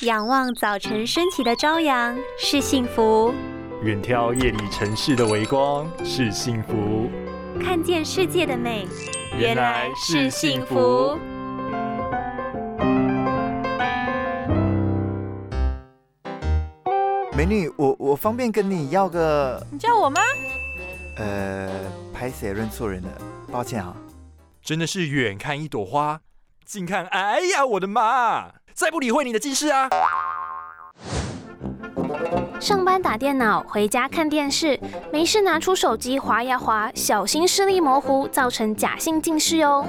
仰望早晨升起的朝阳是幸福，远眺夜里城市的微光是幸福，看见世界的美原来是幸福。美女，我我方便跟你要个你叫我吗？呃，拍谁认错人了，抱歉啊。真的是远看一朵花，近看，哎呀，我的妈！再不理会你的近视啊！上班打电脑，回家看电视，没事拿出手机划呀划，小心视力模糊，造成假性近视哦。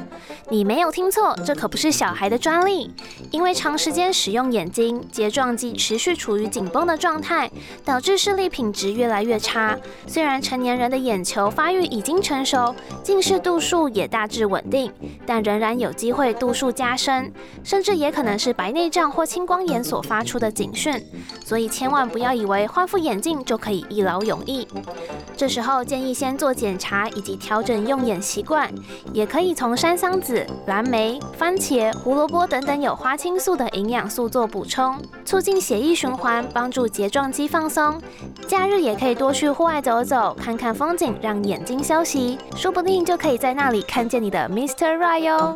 你没有听错，这可不是小孩的专利。因为长时间使用眼睛，睫状肌持续处于紧绷的状态，导致视力品质越来越差。虽然成年人的眼球发育已经成熟，近视度数也大致稳定，但仍然有机会度数加深，甚至也可能是白内障或青光眼所发出的警讯。所以千万不要以为换副眼镜就可以一劳永逸。这时候建议先做检查以及调整用眼习惯，也可以从山桑子、蓝莓、番茄、胡萝卜等等有花青素的营养素做补充，促进血液循环，帮助睫状肌放松。假日也可以多去户外走走，看看风景，让眼睛休息，说不定就可以在那里看见你的 Mr. Right 哟。